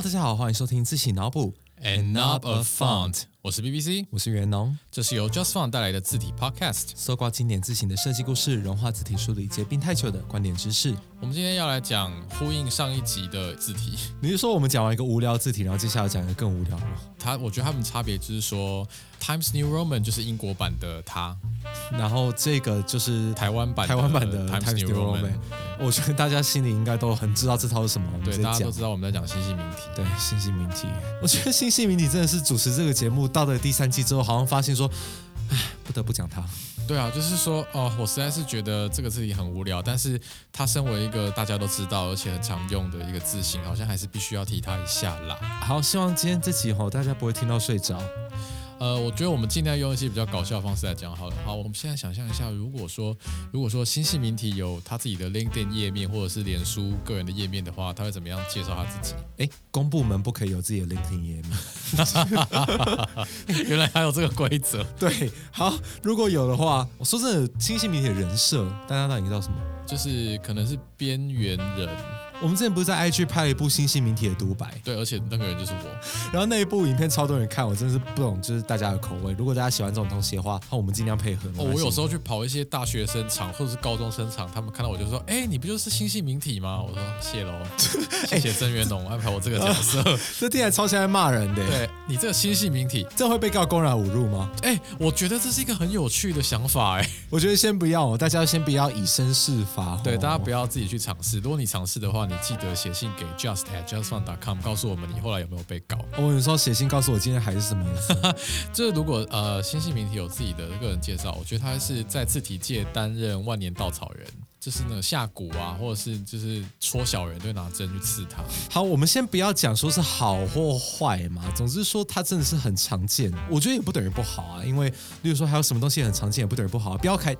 大家好，欢迎收听自行脑补。And not a font，我是 BBC，我是袁农。这是由 Just Font 带来的字体 Podcast。搜刮经典字形的设计故事，融化字体书里结冰太久的观点知识。我们今天要来讲呼应上一集的字体。你是说我们讲完一个无聊字体，然后接下来讲一个更无聊的吗？它，我觉得它们差别就是说，Times New Roman 就是英国版的它，然后这个就是台湾版台湾版的 Times New Roman。我觉得大家心里应该都很知道这套是什么。对，大家都。知道我们在讲新细名体。对，新细名体，我觉得新细明你真的是主持这个节目到了第三季之后，好像发现说，唉，不得不讲他。对啊，就是说，哦，我实在是觉得这个字体很无聊，但是他身为一个大家都知道而且很常用的一个字形，好像还是必须要提他一下啦。好，希望今天这集吼大家不会听到睡着。呃，我觉得我们尽量用一些比较搞笑的方式来讲好了。好，我们现在想象一下，如果说如果说新系名体有他自己的 LinkedIn 页面或者是脸书个人的页面的话，他会怎么样介绍他自己？哎，公部门不可以有自己的 LinkedIn 页面。原来还有这个规则。对，好，如果有的话，我说真的，新系名体的人设，大家到底知道什么？就是可能是边缘人，我们之前不是在 IG 拍了一部新细明体的独白，对，而且那个人就是我。然后那一部影片超多人看，我真的是不懂，就是大家的口味。如果大家喜欢这种东西的话，那我们尽量配合。哦，我有时候去跑一些大学生场或者是高中生场，他们看到我就说：“哎，你不就是新细明体吗？”我说：“谢喽，谢谢郑元龙安排我这个角色。这听起来超像在骂人的。对你这个新细明体，这会被告公然侮辱吗？哎，我觉得这是一个很有趣的想法，哎。我觉得先不要哦，大家先不要以身试法。对，大家不。要自己去尝试。如果你尝试的话，你记得写信给 just at justfun.com，告诉我们你后来有没有被告。我有时候写信告诉我今天还是什么颜色。就是如果呃新细明体有自己的个人介绍，我觉得他是在字体界担任万年稻草人，就是那个下蛊啊，或者是就是戳小人，就拿针去刺他。好，我们先不要讲说是好或坏嘛，总之说它真的是很常见。我觉得也不等于不好啊，因为例如说还有什么东西很常见，也不等于不好、啊。标楷，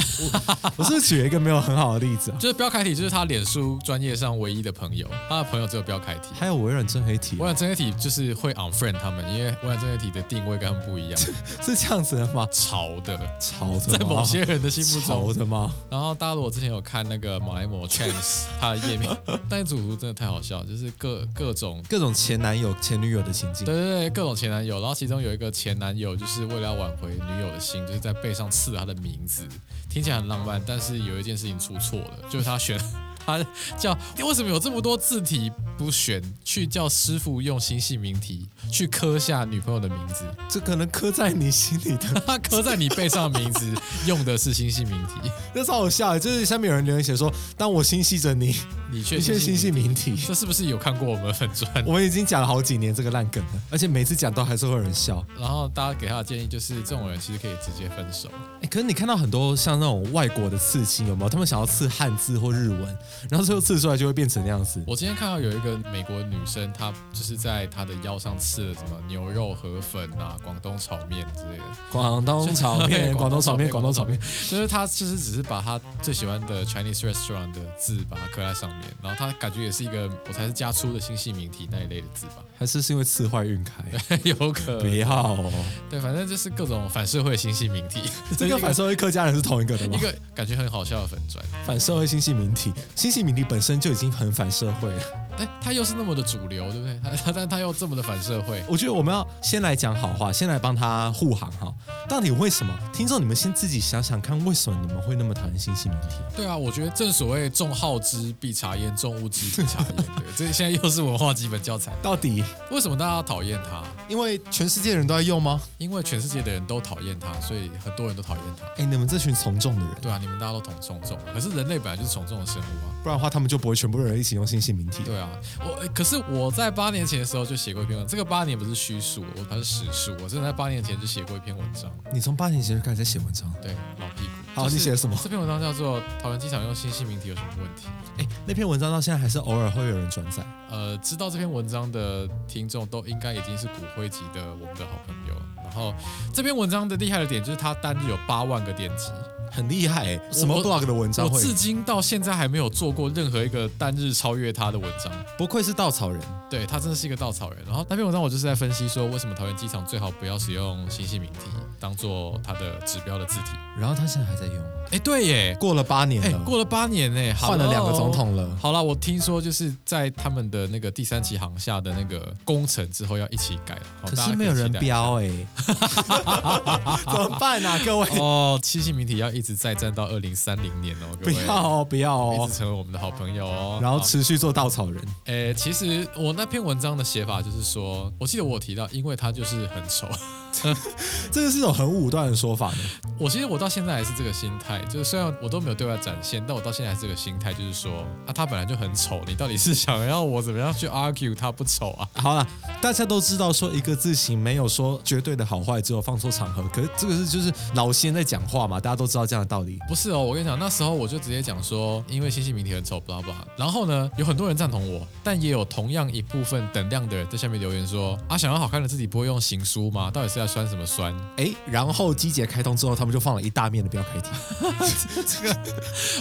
我我是不是举了一个没有很好的例子啊。就是标楷体，就是他脸书专业上唯一的朋友，他的朋友只有标楷体。还有微软真黑体微，软真黑体就是会 unfriend 他们，因为微软真黑体的定位跟他们不一样，是这样子的吗？潮的，潮的在某些人的心目中潮的吗？然后大家如果之前有看那个马来貘 Chance 他的页面，但是主图真的太好笑，就是各各种。各种前男友、前女友的情境对。对对，各种前男友，然后其中有一个前男友，就是为了要挽回女友的心，就是在背上刺了她的名字，听起来很浪漫，但是有一件事情出错了，就是他选 他叫为什么有这么多字体不选去叫师傅用新细明体去刻下女朋友的名字，这可能刻在你心里的，他刻在你背上的名字用的是新细明体，那超好笑。就是下面有人留言写说：“当我心系着你，你却你却心系名体。”这是不是有看过我们粉砖？我们已经讲了好几年这个烂梗了，而且每次讲都还是会有人笑。然后大家给他的建议就是，这种人其实可以直接分手。哎，可是你看到很多像那种外国的刺青，有没有？他们想要刺汉字或日文，然后最后刺出来就会变成那样子。我今天看到有一个美国女生，她就是在她的腰上刺了什么牛肉河粉啊、广东炒面之类的。广东炒面，广东炒面，广东炒面。就是她其实只是把她最喜欢的 Chinese restaurant 的字把它刻在上面，然后他感觉也是一个我才是加粗的星系名体那一类的字吧，还是是因为刺坏运开？有可不要哦，对，反正就是各种反社会星系名体，这跟反社会客家人是同一个的吗 一？个感觉很好笑的粉砖。反社会星系名体，星系名体本身就已经很反社会了。哎，他又是那么的主流，对不对？他他但他又这么的反社会，我觉得我们要先来讲好话，先来帮他护航哈。到底为什么？听众你们先自己想想看，为什么你们会那么讨厌新兴媒体？对啊，我觉得正所谓重好之必察焉，重恶之必察焉。对，这现在又是文化基本教材。到底为什么大家要讨厌他？因为全世界人都在用吗？因为全世界的人都讨厌它，所以很多人都讨厌它。哎，你们这群从众的人，对啊，你们大家都从从众，可是人类本来就是从众的生物啊。不然的话他们就不会全部人一起用新系名体。对啊，我诶可是我在八年前的时候就写过一篇文，这个八年不是虚数，我它是实数。我真的在八年前就写过一篇文章，你从八年前就开始在写文章，对，老屁股。好就是你写了什么这篇文章叫做《桃园机场用新细明体有什么问题》。哎，那篇文章到现在还是偶尔会有人转载。呃，知道这篇文章的听众都应该已经是骨灰级的我们的好朋友。然后这篇文章的厉害的点就是它单日有八万个点击，很厉害哎，什么我 blog 的文章会？我至今到现在还没有做过任何一个单日超越他的文章。不愧是稻草人，对他真的是一个稻草人。然后那篇文章我就是在分析说，为什么桃园机场最好不要使用新系名体当做它的指标的字体。然后他现在还在用，哎，对耶，过了八年哎，了，过了八年呢，换了两个总。统了。好了，我听说就是在他们的那个第三期航下的那个工程之后要一起改，好可是没有人标哎，怎么办啊，各位？哦，七星名体要一直再战到二零三零年哦，各不位要哦，不要哦一直，成为我们的好朋友哦。然后持续做稻草人。诶，其实我那篇文章的写法就是说，我记得我有提到，因为他就是很丑。这个是一种很武断的说法呢。我其实我到现在还是这个心态，就是虽然我都没有对外展现，但我到现在还是这个心态，就是说啊，他本来就很丑，你到底是想要我怎么样去 argue 他不丑啊？好了，大家都知道说一个字形没有说绝对的好坏，只有放错场合。可是这个是就是老先在讲话嘛，大家都知道这样的道理。不是哦，我跟你讲，那时候我就直接讲说，因为星星名体很丑，blah blah。然后呢，有很多人赞同我，但也有同样一部分等量的人在下面留言说啊，想要好看的自己不会用行书吗？到底是要酸什么酸？哎，然后机节开通之后，他们就放了一大面的标楷体。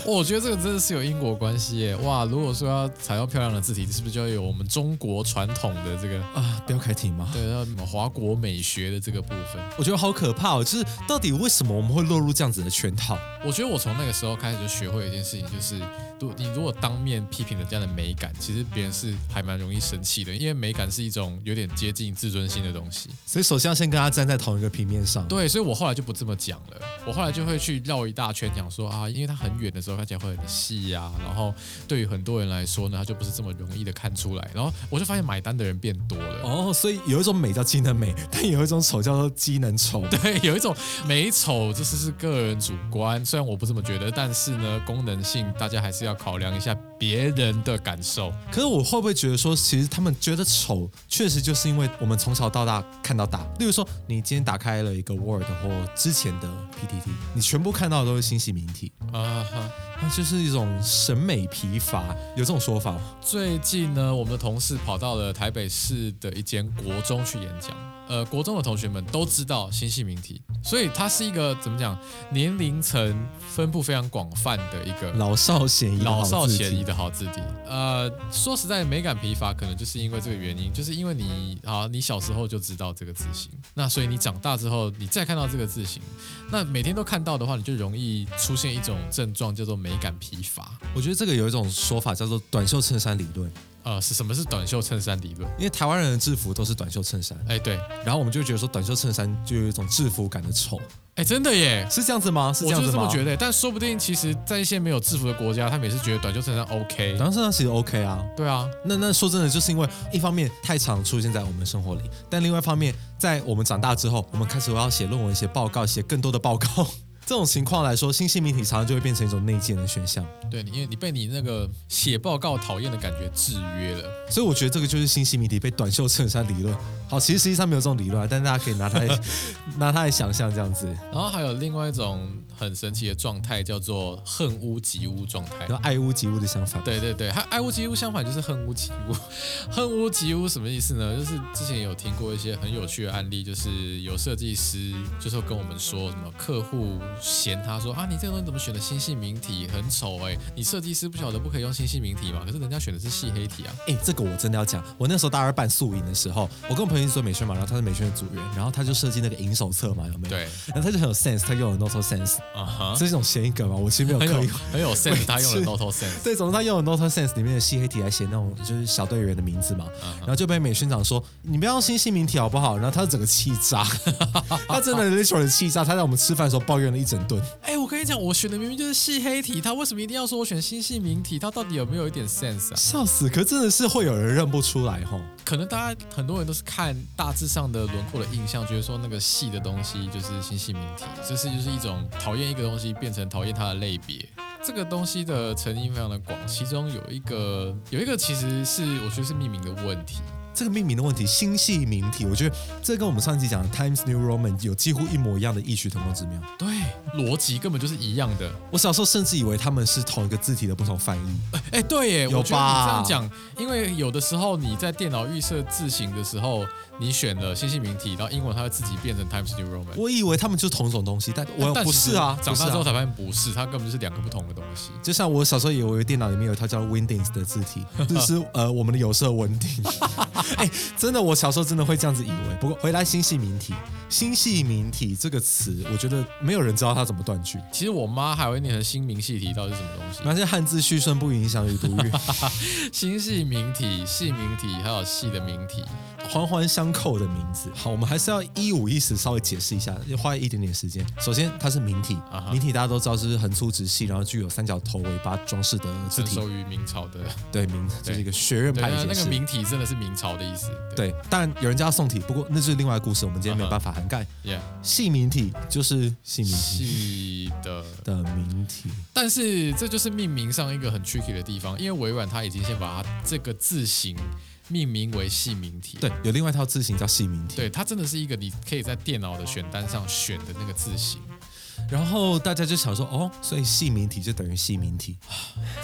哦我觉得这个真的是有因果关系耶！哇，如果说要采用漂亮的字体，是不是就要有我们中国传统的这个啊，标楷体吗？对，要什么华国美学的这个部分？我觉得好可怕哦！就是到底为什么我们会落入这样子的圈套？我觉得我从那个时候开始就学会一件事情，就是如你如果当面批评人家的美感，其实别人是还蛮容易生气的，因为美感是一种有点接近自尊心的东西。所以首先要先跟他站在同一个平面上。对，所以我后来就不这么讲了，我后来就会去绕一大圈讲说啊，因为它很远的时候看起来会很细啊、然后对于很多人来说呢，它就不是这么容易的看出来，然后我就发现买单的人变多了。哦，所以有一种美叫机能美，但有一种丑叫做机能丑。对，有一种美丑，这是是个人主观，虽然我不这么觉得，但是呢，功能性大家还是要考量一下别人的感受。可是我会不会觉得说，其实他们觉得丑，确实就是因为我们从小到大看到大。例如说，你今天打开了一个 Word 或之前的 PPT，你全部看到的都是新系名体，啊哈，那就是一种审美疲乏，有这种说法吗？最近呢，我们的同事跑到了台北市的一间国中去演讲。呃，国中的同学们都知道新系名体，所以它是一个怎么讲，年龄层分布非常广泛的一个老少咸宜老，少咸宜的好字体。呃，说实在，美感疲乏可能就是因为这个原因，就是因为你啊，你小时候就知道这个字形，那所以你长大之后，你再看到这个字形，那每天都看到的话，你就容易出现一种症状，叫做美感疲乏。我觉得这个有一种说法叫做短袖衬衫理论，呃，是什么是短袖衬衫理论？因为台湾人的制服都是短袖衬衫，哎，对，然后我们就会觉得说短袖衬衫就有一种制服感的丑，哎，真的耶。是这样子吗？是这我就是样子吗？这么觉得，但说不定其实，在一些没有制服的国家，他们也是觉得短袖衬衫 OK。短袖衬衫其实 OK 啊，对啊，那那说真的，就是因为一方面太常出现在我们生活里，但另外一方面，在我们长大之后，我们开始要写论文、写报告、写更多的报告。这种情况来说，新系命题常常就会变成一种内建的选项。对你，因为你被你那个写报告讨厌的感觉制约了。所以我觉得这个就是新系命题被短袖衬衫理论。好，其实实际上没有这种理论啊，但大家可以拿它来 拿它来想象这样子，然后还有另外一种很神奇的状态，叫做恨屋及乌状态然。后爱屋及乌的相反。对对对，它爱屋及乌相反就是恨屋及乌。恨屋及乌什么意思呢？就是之前有听过一些很有趣的案例，就是有设计师就是跟我们说什么客户嫌他说啊，你这个东西怎么选的新细明体很丑哎、你设计师不晓得不可以用新细明体嘛？可是人家选的是细黑体啊。哎，这个我真的要讲。我那时候大二办宿营的时候，我跟我朋友一起做美宣嘛，然后他是美宣的组员，然后他就设计那个银手册嘛，有没有？。对，然后他就很有 sense，他用了 Noto Sense，啊哈这，是一种谐音梗嘛？我其实没有刻意。很有 sense，他用了是 Noto Sense。对，总之他用了 Noto Sense 里面的细黑体来写那种就是小队员的名字嘛，嗯然后就被美宣长说你不要用新姓名体好不好？然后他就整个气炸，他真的 literally 气炸，他在我们吃饭的时候抱怨了一整顿。哎、我跟你讲，我选的明明就是细黑体，他为什么一定要说我选新细明体？他到底有没有一点 sense 啊？笑死！可真的是会有人认不出来吼。可能大家很多人都是看大致上的轮廓的印象，觉得说那个细的东西就是新细明体，这是就是一种讨厌一个东西变成讨厌它的类别。这个东西的成因非常的广，其中有一个有一个其实是我觉得是命名的问题。这个命名的问题，星系名体，我觉得这跟我们上一集讲的 Times New Roman 有几乎一模一样的异曲同工之妙。对，逻辑根本就是一样的。我小时候甚至以为他们是同一个字体的不同翻译。哎，对耶，有我觉得你吧这样讲，因为有的时候你在电脑预设字形的时候，你选了星系名体，然后英文它会自己变成 Times New Roman。我以为他们就是同一种东西，但我不是啊，长大之后才发现不是，它根本就是两个不同的东西。就像我小时候以为电脑里面有一套叫 Windows 的字体，就是呃我们的有色文体。哎，真的，我小时候真的会这样子以为。不过回来星系名体，星系名体这个词，我觉得没有人知道它怎么断句。其实我妈还会念成新明系体，到底是什么东西？那些汉字序顺不影响语读语，星系名体、系名体，还有系的名体。环环相扣的名字。好，我们还是要一五一十稍微解释一下，要花一点点时间。首先，它是名体啊哈名体大家都知道是横粗直细，然后具有三角头尾巴装饰的字体。成熟于明朝的，对，名对就是一个学院对，派的解释。那那个明体真的是明朝的意思。对，但有人叫它宋体，不过那是另外的故事，我们今天没办法涵盖。，Yeah，细名体就是细名体系的。的名体，但是这就是命名上一个很 tricky 的地方，因为微软它已经先把它这个字形命名为系名体。对，有另外一套字型叫细名体。对，它真的是一个你可以在电脑的选单上选的那个字型。然后大家就想说，哦，所以细名体就等于细名体。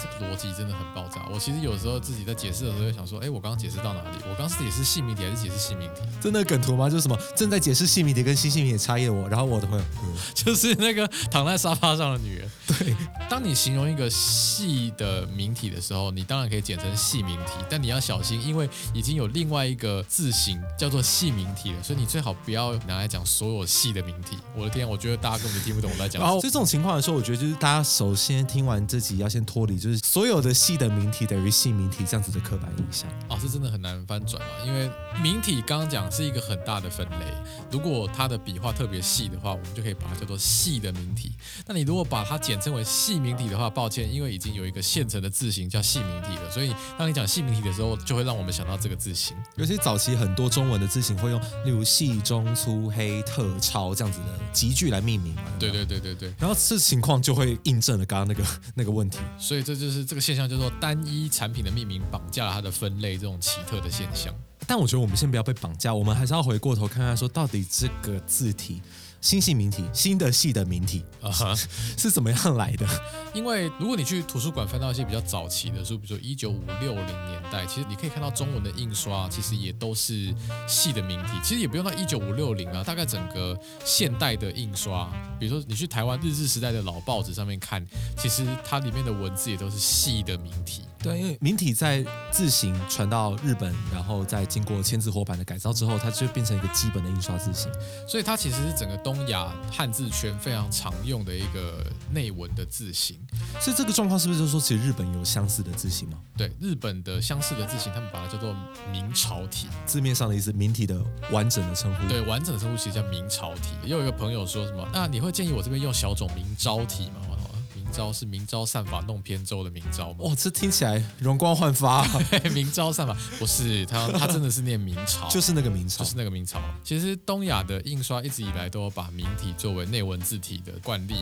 这个逻辑真的很爆炸。我其实有时候自己在解释的时候，会想说，哎，我刚刚解释到哪里？我刚刚是解释系名体还是解释系名体？真的梗图吗？就是什么正在解释细名体跟新细名体差异的我，然后我的朋友，嗯 就是那个躺在沙发上的女人。对，当你形容一个细的名体的时候，你当然可以简称细名体，但你要小心，因为已经有另外一个字形叫做细名体了，所以你最好不要拿来讲所有细的名体。我的天，我觉得大家根本就听不懂我在讲什后，所以这种情况的时候，我觉得就是大家首先听完这集要先脱离，就是所有的细的名体等于细名体这样子的刻板印象。哦，这真的很难翻转嘛，因为名体刚刚讲是一个很大的分类，如果它的笔画特别细的话，我们就可以把它叫做细的名体。那你如果把它简称为细名体的话，抱歉，因为已经有一个现成的字形叫细名体了，所以当你讲细名体的时候，就会让我们想到这个字形。尤其早期很多中文的字形会用，例如细、中、粗、黑、特、超这样子的集句来命名嘛。对。对对对对，然后这情况就会印证了刚刚那个那个问题。所以这就是这个现象叫做单一产品的命名绑架了它的分类这种奇特的现象。但我觉得我们先不要被绑架，我们还是要回过头看看，说到底这个字体新系名体、新的系的名体啊哈，是怎么样来的？因为如果你去图书馆翻到一些比较早期的书，比如说一九五六零年代，其实你可以看到中文的印刷，其实也都是细的名体。其实也不用到一九五六零啊，大概整个现代的印刷，比如说你去台湾日治时代的老报纸上面看，其实它里面的文字也都是细的名体。对，因为明体在字形传到日本，然后再经过千字活版的改造之后，它就变成一个基本的印刷字形。所以它其实是整个东亚汉字圈非常常用的一个内文的字形。所以这个状况是不是就是说，其实日本有相似的字形吗？对，日本的相似的字形，他们把它叫做明朝体。字面上的意思，明体的完整的称呼。对，完整的称呼其实叫明朝体。也有一个朋友说什么，那你会建议我这边用小种明朝体吗？我说明朝是明朝散法弄扁舟的明朝吗？哦，这听起来容光焕发，明朝散法不是他，他真的是念明朝，就是那个明朝。就是那个明朝。其实东亚的印刷一直以来都有把明体作为内文字体的惯例。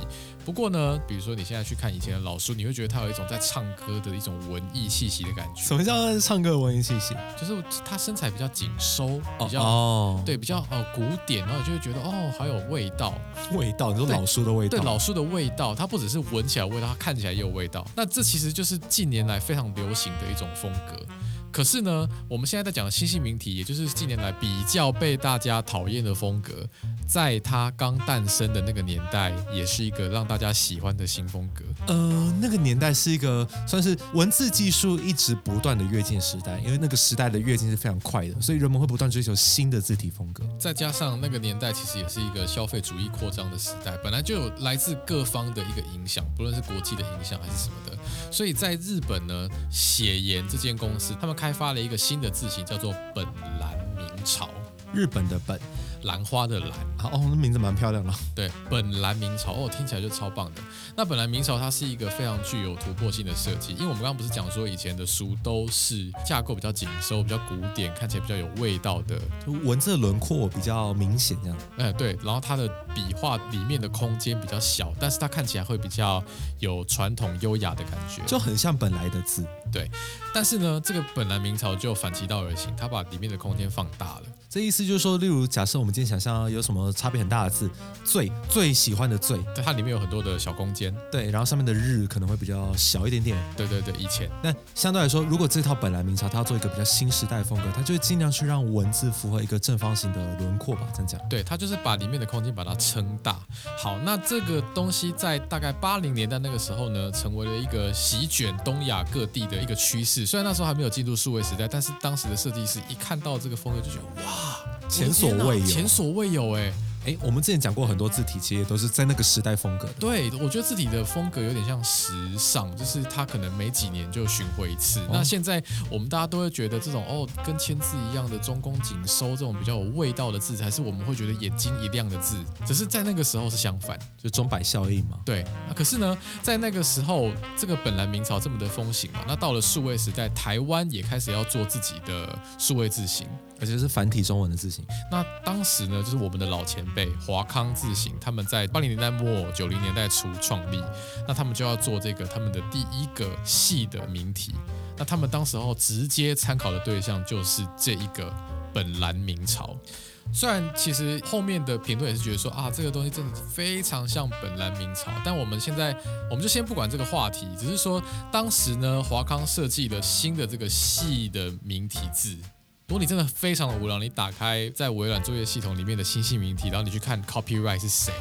不过呢，比如说你现在去看以前的老书，你会觉得它有一种在唱歌的一种文艺气息的感觉，什么叫唱歌文艺气息？就是它身材比较紧收，比较、哦，对比较呃古典，然后你就会觉得哦好有味道。味道，你说老书的味道。对老书的味道，它不只是闻起来味道，它看起来也有味道。那这其实就是近年来非常流行的一种风格。可是呢，我们现在在讲的新兴名体，也就是近年来比较被大家讨厌的风格，在它刚诞生的那个年代，也是一个让大家喜欢的新风格。呃，那个年代是一个算是文字技术一直不断的跃进时代，因为那个时代的跃进是非常快的，所以人们会不断追求新的字体风格。再加上那个年代其实也是一个消费主义扩张的时代，本来就有来自各方的一个影响，不论是国际的影响还是什么的。所以在日本呢，写研这间公司，他们开发了一个新的字形，叫做本兰明朝。日本的本，兰花的兰。啊哦，那名字蛮漂亮的。对，本来明朝哦，听起来就超棒的。那本来明朝它是一个非常具有突破性的设计，因为我们刚刚不是讲说以前的书都是架构比较紧收、比较古典，看起来比较有味道的，就文字的轮廓比较明显，这样。哎，对。然后它的笔画里面的空间比较小，但是它看起来会比较有传统优雅的感觉，就很像本来的字。对。但是呢，这个本来明朝就反其道而行，它把里面的空间放大了。这意思就是说，例如假设我们今天想象有什么差别很大的字，最最喜欢的最，它里面有很多的小空间，对，然后上面的日可能会比较小一点点，对对对，以前。那相对来说，如果这套本来明朝它要做一个比较新时代风格，它就会尽量去让文字符合一个正方形的轮廓吧，这样讲。对，它就是把里面的空间把它撑大。好，那这个东西在大概八零年代那个时候呢，成为了一个席卷东亚各地的一个趋势。虽然那时候还没有进入数位时代，但是当时的设计师一看到这个风格就觉得哇。前所未有，前所未有哎。哎，我们之前讲过很多字体，其实都是在那个时代风格的。对，我觉得字体的风格有点像时尚，就是它可能每几年就巡回一次。那现在我们大家都会觉得这种哦，跟签字一样的中宫紧收这种比较有味道的字，才是我们会觉得眼睛一亮的字。只是在那个时候是相反，就钟摆效应嘛。对，那可是呢，在那个时候，这个本来明朝这么的风行嘛，那到了数位时代，台湾也开始要做自己的数位字型，而且是繁体中文的字型。那当时呢，就是我们的老前辈华康。字形，他们在八零年代末九零年代初创立，那他们就要做这个他们的第一个系的名体。那他们当时候直接参考的对象就是这一个本蓝明朝。虽然其实后面的评论也是觉得说啊，这个东西真的非常像本蓝明朝，但我们现在我们就先不管这个话题，只是说当时呢，华康设计了新的这个系的明体字。如果你真的非常的无聊，你打开在微软作业系统里面的新细明体，然后你去看 copyright 是谁，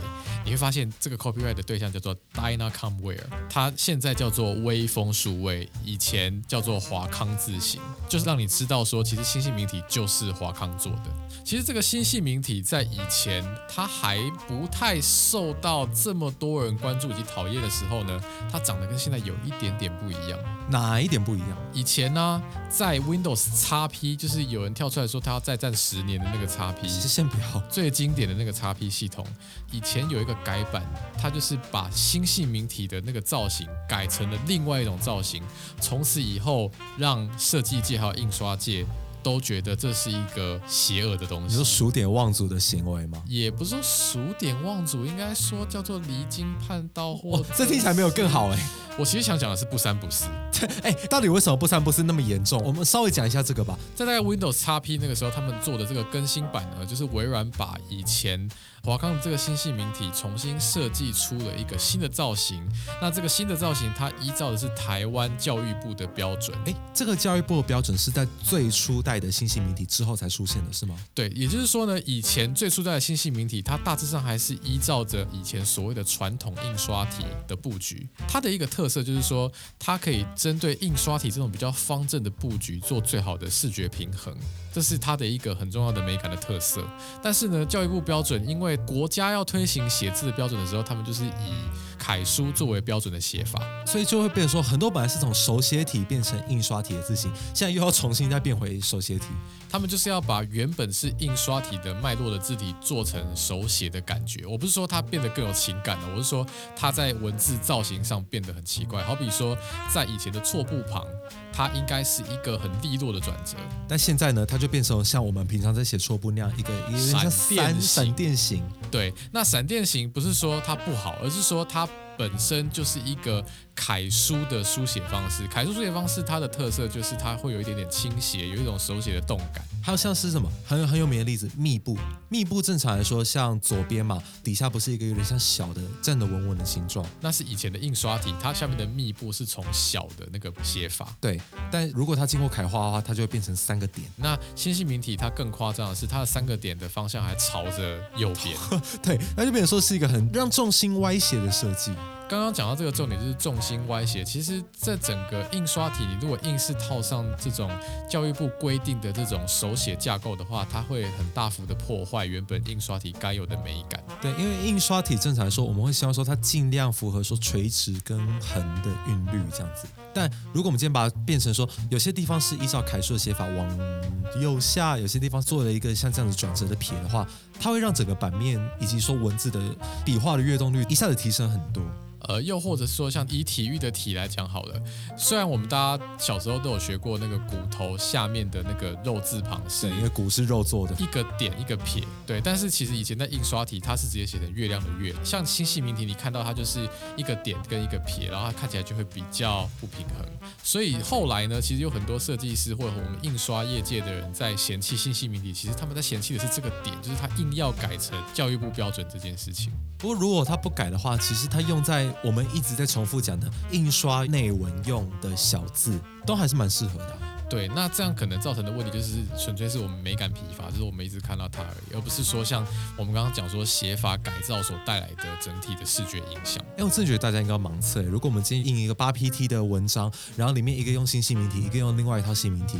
你会发现这个 copyright 的对象叫做 Dynacomware，它现在叫做微风数位，以前叫做华康字型，就是让你知道说，其实新细明体就是华康做的。其实这个新细明体在以前它还不太受到这么多人关注以及讨厌的时候呢，它长得跟现在有一点点不一样。哪一点不一样？以前呢，在 Windows XP 就是有。人跳出来说他要再战十年的那个叉 P，先不要最经典的那个叉 P 系统，以前有一个改版，它就是把星系名体的那个造型改成了另外一种造型，从此以后让设计界还有印刷界。都觉得这是一个邪恶的东西，你说数典忘祖的行为吗？也不是说数典忘祖，应该说叫做离经叛道。或这听起来没有更好哎。我其实想讲的是不三不四。哎，到底为什么不三不四那么严重？我们稍微讲一下这个吧。在大概 Windows XP 那个时候，他们做的这个更新版呢，就是微软把以前。华康这个新细名体重新设计出了一个新的造型，那这个新的造型它依照的是台湾教育部的标准。哎，这个教育部的标准是在最初代的新细名体之后才出现的，是吗？对，也就是说呢，以前最初代的新细名体，它大致上还是依照着以前所谓的传统印刷体的布局。它的一个特色就是说，它可以针对印刷体这种比较方正的布局做最好的视觉平衡，这是它的一个很重要的美感的特色。但是呢，教育部标准因为国家要推行写字的标准的时候，他们就是以楷书作为标准的写法，所以就会变成说，很多本来是从手写体变成印刷体的字形，现在又要重新再变回手写体。他们就是要把原本是印刷体的脉络的字体做成手写的感觉。我不是说它变得更有情感了，我是说它在文字造型上变得很奇怪。好比说，在以前的错步旁。它应该是一个很利落的转折，但现在呢，它就变成像我们平常在写错步那样一个闪电闪电型。对，那闪电型不是说它不好，而是说它本身就是一个。楷书的书写方式，楷书书写方式它的特色就是它会有一点点倾斜，有一种手写的动感。还有像是什么很很有名的例子，密布。密布正常来说，像左边嘛，底下不是一个有点像小的站得稳稳的形状，那是以前的印刷体，它下面的密布是从小的那个写法。对，但如果它经过楷化的话，它就会变成三个点。那新细明体它更夸张的是，它的三个点的方向还朝着右边。对，那就变成说是一个很让重心歪斜的设计。刚刚讲到这个重点就是重心歪斜。其实，在整个印刷体，你如果硬是套上这种教育部规定的这种手写架构的话，它会很大幅的破坏原本印刷体该有的美感。对，因为印刷体正常来说，我们会希望说它尽量符合说垂直跟横的韵律这样子。但如果我们今天把它变成说，有些地方是依照楷书的写法往右下，有些地方做了一个像这样子转折的撇的话，它会让整个版面以及说文字的笔画的跃动率一下子提升很多。呃，又或者说像以体育的体来讲好了，虽然我们大家小时候都有学过那个骨头下面的那个肉字旁是因为骨是肉做的，一个点一个撇，对。但是其实以前在印刷体，它是直接写成月亮的月，像星系名体，你看到它就是一个点跟一个撇，然后它看起来就会比较不平衡。所以后来呢，其实有很多设计师或者我们印刷业界的人在嫌弃星系名体，其实他们在嫌弃的是这个点，就是他硬要改成教育部标准这件事情。不过如果他不改的话，其实他用在我们一直在重复讲的印刷内文用的小字，都还是蛮适合的。对，那这样可能造成的问题就是纯粹是我们美感疲乏，就是我们一直看到它而已，而不是说像我们刚刚讲说写法改造所带来的整体的视觉影响。哎，我真的觉得大家应该盲测。如果我们今天印一个八 PT 的文章，然后里面一个用新姓名体，一个用另外一套姓名体，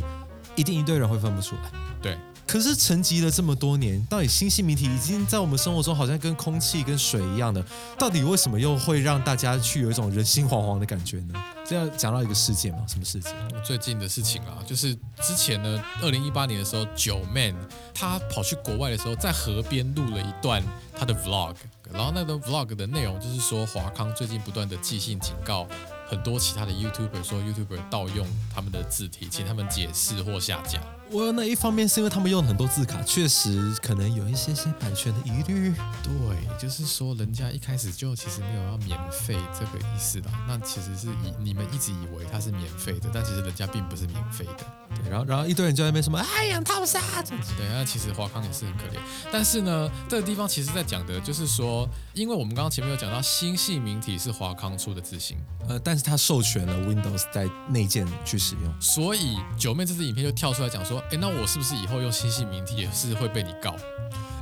一定一堆人会分不出来。对。可是沉寂了这么多年，到底新系名体已经在我们生活中好像跟空气、跟水一样的，到底为什么又会让大家去有一种人心惶惶的感觉呢？这要讲到一个事件吗？什么事情？最近的事情啊，就是之前呢，二零一八年的时候，九 man 他跑去国外的时候，在河边录了一段他的 vlog，然后那个 vlog 的内容就是说华康最近不断的寄信警告。很多其他的 YouTuber 说 YouTuber 盗用他们的字体，请他们解释或下架。我那一方面是因为他们用了很多字卡，确实可能有一些些版权的疑虑。对，就是说人家一开始就其实没有要免费这个意思啦。那其实是以你们一直以为它是免费的，但其实人家并不是免费的。对，然后然后一堆人就在那边什么哎呀套杀这样子。对，那其实华康也是很可怜。但是呢，这个地方其实在讲的就是说，因为我们刚刚前面有讲到新系名体是华康出的字型，呃，但是。它授权了 Windows 在内建去使用，所以九妹这支影片就跳出来讲说：“哎，那我是不是以后用新系名体也是会被你告？”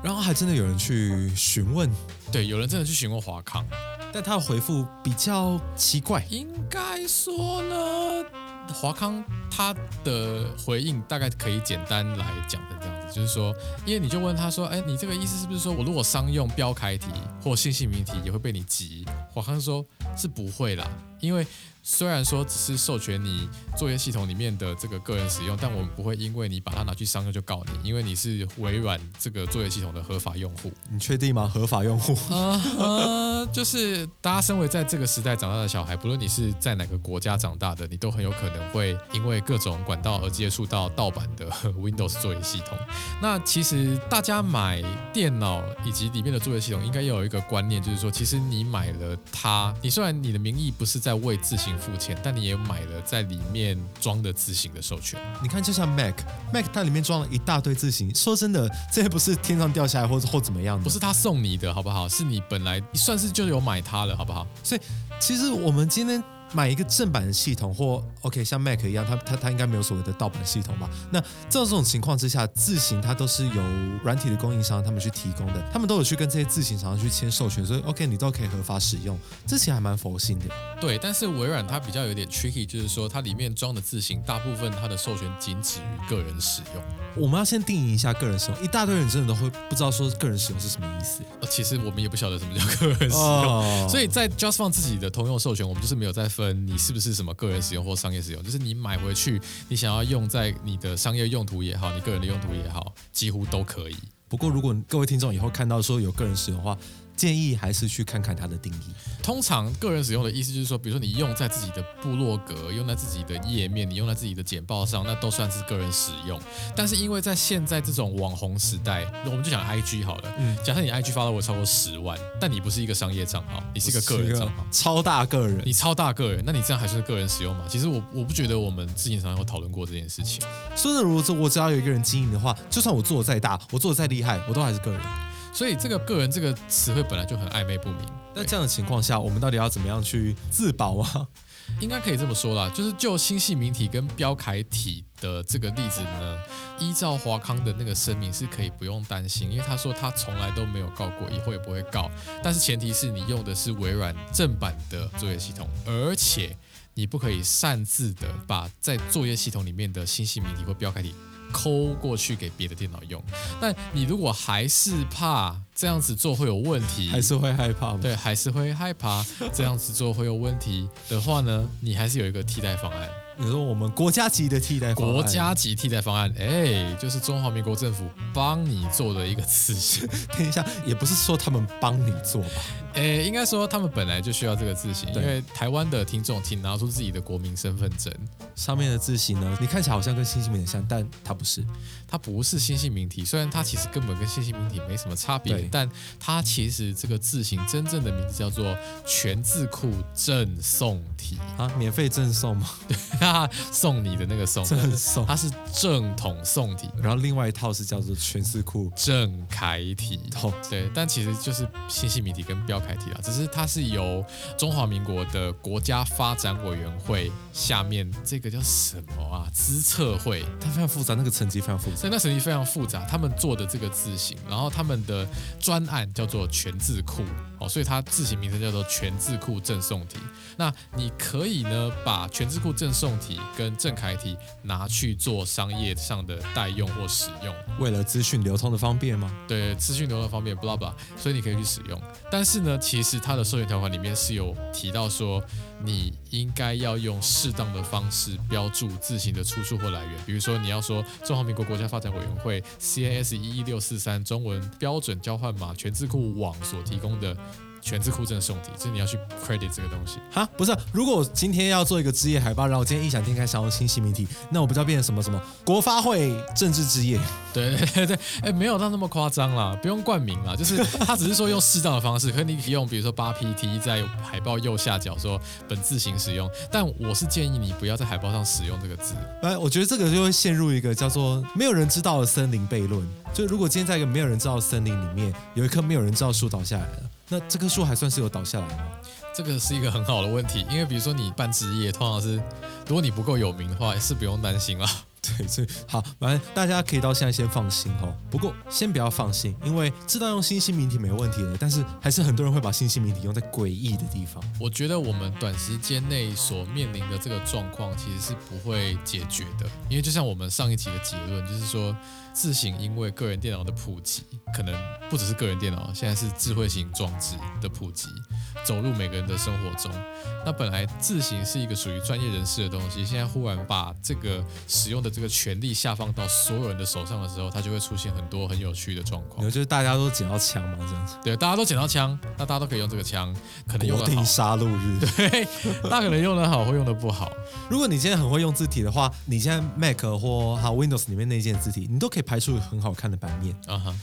然后还真的有人去询问，对，有人真的去询问华康，但他的回复比较奇怪。应该说呢，华康他的回应大概可以简单来讲成这样子，就是说，因为你就问他说：“哎，你这个意思是不是说我如果商用标楷体或信息名体也会被你急？”华康说：“是不会啦。”因为虽然说只是授权你作业系统里面的这个个人使用，但我们不会因为你把它拿去商用就告你，因为你是微软这个作业系统的合法用户。你确定吗？合法用户？呃，就是大家身为在这个时代长大的小孩，不论你是在哪个国家长大的，你都很有可能会因为各种管道而接触到盗版的 Windows 作业系统。那其实大家买电脑以及里面的作业系统，应该要有一个观念，就是说，其实你买了它，你虽然你的名义不是在为自行付钱，但你也买了在里面装的自行的授权。你看，就像 Mac，Mac 它里面装了一大堆自行。说真的，这也不是天上掉下来或者或怎么样的，不是他送你的，好不好？是你本来算是就有买它了，好不好？所以其实我们今天。买一个正版的系统，或 OK 像 Mac 一样，它它它应该没有所谓的盗版系统吧？那在这种情况之下，字型它都是由软体的供应商他们去提供的，他们都有去跟这些字型厂商去签授权，所以 OK 你都可以合法使用，这其实还蛮佛心的。对，但是微软它比较有点 tricky，就是说它里面装的字型大部分它的授权仅止于个人使用。我们要先定义一下个人使用，一大堆人真的都会不知道说个人使用是什么意思。呃，其实我们也不晓得什么叫个人使用，所以在 JustFont 自己的通用授权，我们就是没有在分你是不是什么个人使用或商业使用，就是你买回去，你想要用在你的商业用途也好，你个人的用途也好，几乎都可以。不过如果各位听众以后看到说有个人使用的话，建议还是去看看它的定义。通常个人使用的意思就是说，比如说你用在自己的部落格，用在自己的页面，你用在自己的简报上，那都算是个人使用。但是因为在现在这种网红时代，我们就讲 IG 好了。嗯，假设你 IG 发了我超过十万，但你不是一个商业账号，你是一个个人账号，超大个人，你超大个人，那你这样还是个人使用吗？其实我我不觉得我们之前常常有讨论过这件事情。说的如果我只要有一个人经营的话，就算我做的再大，我做的再厉害，我都还是个人。所以这个个人这个词汇本来就很暧昧不明。那这样的情况下，我们到底要怎么样去自保啊？应该可以这么说啦，就是就星系名体跟标楷体的这个例子呢，依照华康的那个声明是可以不用担心，因为他说他从来都没有告过，以后也不会告，但是前提是你用的是微软正版的作业系统，而且你不可以擅自的把在作业系统里面的星系名体或标楷体抠过去给别的电脑用。但你如果还是怕这样子做会有问题，还是会害怕吗？对，还是会害怕这样子做会有问题的话呢，你还是有一个替代方案。你说我们国家级的替代方案，国家级替代方案，哎，就是中华民国政府帮你做的一个字型。等一下，也不是说他们帮你做吧？哎，应该说他们本来就需要这个字型，因为台湾的听众请拿出自己的国民身份证，上面的字型呢，你看起来好像跟星星名很像，但它不是。它不是新姓名体，虽然它其实根本跟新姓名体没什么差别，但它其实这个字型真正的名字叫做全字库赠送体，啊，免费赠送吗？哈哈，送你的那个送，赠送。它是正统宋体。然后另外一套是叫做全字库。正楷体，哦，对，但其实就是新系谜题跟标楷体啦，只是它是由中华民国的国家发展委员会下面这个叫什么啊？资策会，它非常复杂，那个层级非常复杂。所以那层级非常复杂，他们做的这个字型，然后他们的专案叫做全字库，哦，所以它字型名称叫做全字库赠送体。那你可以呢把全字库赠送体跟郑楷体拿去做商业上的代用或使用，为了资讯流通的方便吗？对资讯流通方便，blah blah，所以你可以去使用。但是呢，其实它的授权条款里面是有提到说，你应该要用适当的方式标注字型的出处或来源，比如说你要说中华民国国家发展委员会 CAS 一一六四三中文标准交换码全字库网所提供的全字库赠送题，就是你要去 credit 这个东西。哈，不是啊、如果我今天要做一个职业海报，然后我今天异想天开想要新新媒体，那我不知道变成什么什么国发会政治之夜，对对对对，哎，没有到那么夸张啦，不用冠名啦，就是他只是说用适当的方式，可是你可以用比如说八 PT 在海报右下角说本字形使用，但我是建议你不要在海报上使用这个字。哎，我觉得这个就会陷入一个叫做没有人知道的森林悖论。就如果今天在一个没有人知道的森林里面，有一棵没有人知道的树倒下来了，那这棵树还算是有倒下来吗？这个是一个很好的问题，因为比如说你办职业，通常是如果你不够有名的话，是不用担心了。对，所以好，反正大家可以到现在先放心哦。不过先不要放心，因为知道用新兴名体没问题的，但是还是很多人会把新兴名体用在诡异的地方。我觉得我们短时间内所面临的这个状况其实是不会解决的，因为就像我们上一集的结论，就是说自行因为个人电脑的普及，可能不只是个人电脑，现在是智慧型装置的普及，走入每个人的生活中。那本来自行是一个属于专业人士的东西，现在忽然把这个使用的这个权利下放到所有人的手上的时候，它就会出现很多很有趣的状况。就是大家都捡到枪嘛，这样子。对，大家都捡到枪，那大家都可以用这个枪，可能用国得好定，杀戮日。对，大家可能用得好，会用得不好。如果你现在很会用字体的话，你现在 Mac 或还有 Windows 里面那件字体，你都可以排出很好看的版面。啊哈，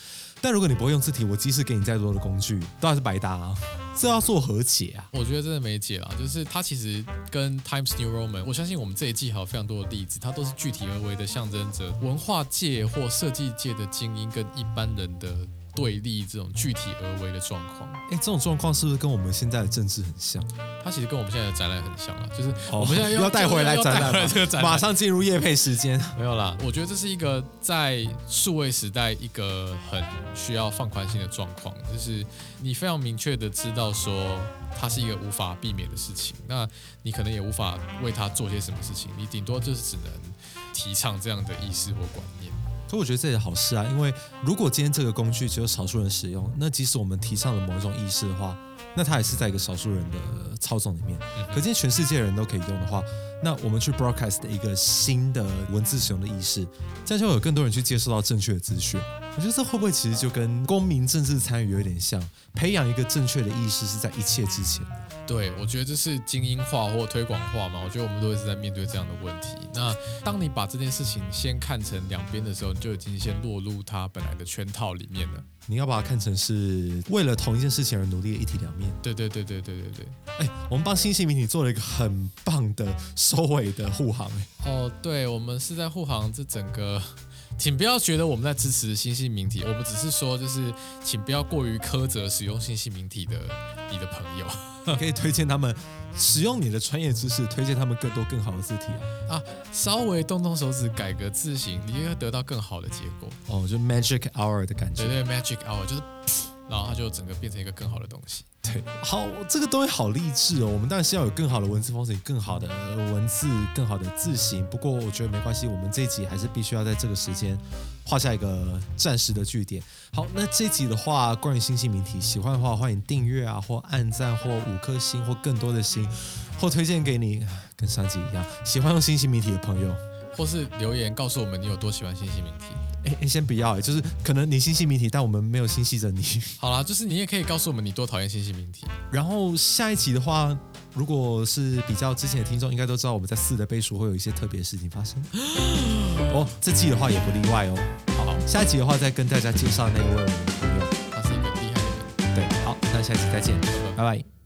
但如果你不会用字体，我即使给你再多的工具，都还是白搭啊。这要做何解啊。我觉得真的没解啊，就是它其实跟 Times New Roman，我相信我们这一季还有非常多的例子，它都是具体而为的象征着文化界或设计界的精英跟一般人的对立这种具体而为的状况。哎，这种状况是不是跟我们现在的政治很像？它其实跟我们现在的展览很像啊，就是哦我们现在要带回来要展览带回来这个展览马上进入夜配时间。没有啦，我觉得这是一个在数位时代一个很需要放宽心的状况，就是你非常明确的知道说它是一个无法避免的事情，那你可能也无法为它做些什么事情，你顶多就是只能提倡这样的意识或观念。可我觉得这也好事啊，因为如果今天这个工具只有少数人使用，那即使我们提倡了某一种意识的话，那它也是在一个少数人的操纵里面。可今天全世界人都可以用的话，那我们去 broadcast 一个新的文字使用的意识，这样就会有更多人去接受到正确的资讯。我觉得这会不会其实就跟公民政治参与有点像，培养一个正确的意识是在一切之前的。对，我觉得这是精英化或推广化嘛。我觉得我们都一直在面对这样的问题。那当你把这件事情先看成两边的时候，你就已经先落入它本来的圈套里面了。你要把它看成是为了同一件事情而努力的一体两面。对对对对对对对。哎，我们帮新兴媒体做了一个很棒的收尾的护航。哎，哦，对，我们是在护航这整个请不要觉得我们在支持新兴名体，我们只是说，就是请不要过于苛责使用新兴名体的你的朋友 可以推荐他们使用你的专业知识，推荐他们更多更好的字体啊。啊，稍微动动手指改个字形，你就会得到更好的结果。哦，就 magic hour 的感觉。对对，magic hour 就是，然后它就整个变成一个更好的东西。对，好，这个东西好励志哦。我们当然是要有更好的文字风景，更好的文字，更好的字形。不过我觉得没关系，我们这一集还是必须要在这个时间画下一个暂时的句点。好，那这一集的话，关于新兴名题，喜欢的话欢迎订阅啊，或按赞，或五颗星，或更多的星，或推荐给你，跟上集一样，喜欢用新兴名题的朋友。或是留言告诉我们你有多喜欢新兴名体。先不要，哎，就是可能你心系名体，但我们没有心系着你。好啦，就是你也可以告诉我们你多讨厌心系名体。然后下一集的话，如果是比较之前的听众，应该都知道我们在四的倍数会有一些特别的事情发生。哦，这季的话也不例外哦。好，下一集的话再跟大家介绍那一位我们的朋友。他是一个厉害的人。对，好，那下一集再见，拜拜拜拜。